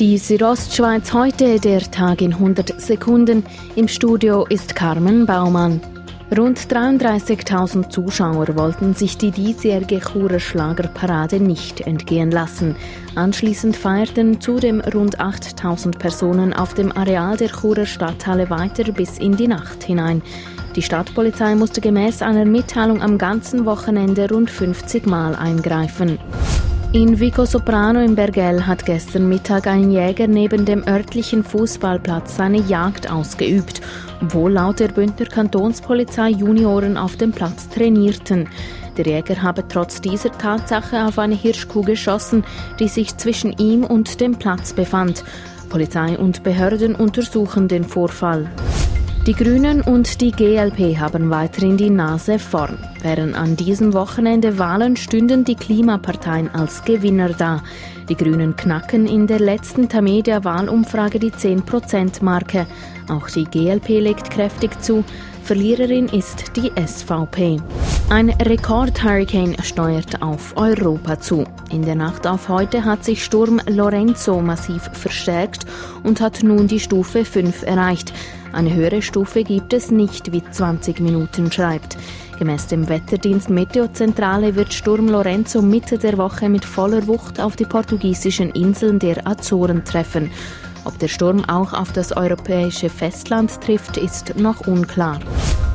Die Südostschweiz heute, der Tag in 100 Sekunden. Im Studio ist Carmen Baumann. Rund 33.000 Zuschauer wollten sich die diesjährige Churer Schlagerparade nicht entgehen lassen. Anschließend feierten zudem rund 8.000 Personen auf dem Areal der Churer Stadthalle weiter bis in die Nacht hinein. Die Stadtpolizei musste gemäß einer Mitteilung am ganzen Wochenende rund 50 Mal eingreifen. In Vico Soprano im Bergell hat gestern Mittag ein Jäger neben dem örtlichen Fußballplatz seine Jagd ausgeübt, obwohl laut der Bündner Kantonspolizei Junioren auf dem Platz trainierten. Der Jäger habe trotz dieser Tatsache auf eine Hirschkuh geschossen, die sich zwischen ihm und dem Platz befand. Polizei und Behörden untersuchen den Vorfall. Die Grünen und die GLP haben weiterhin die Nase vorn. Während an diesem Wochenende Wahlen stünden die Klimaparteien als Gewinner da. Die Grünen knacken in der letzten Tamedia-Wahlumfrage die 10%-Marke. Auch die GLP legt kräftig zu. Verliererin ist die SVP. Ein Rekord-Hurricane steuert auf Europa zu. In der Nacht auf heute hat sich Sturm Lorenzo massiv verstärkt und hat nun die Stufe 5 erreicht. Eine höhere Stufe gibt es nicht, wie 20 Minuten schreibt. Gemäß dem Wetterdienst Meteozentrale wird Sturm Lorenzo Mitte der Woche mit voller Wucht auf die portugiesischen Inseln der Azoren treffen. Ob der Sturm auch auf das europäische Festland trifft, ist noch unklar.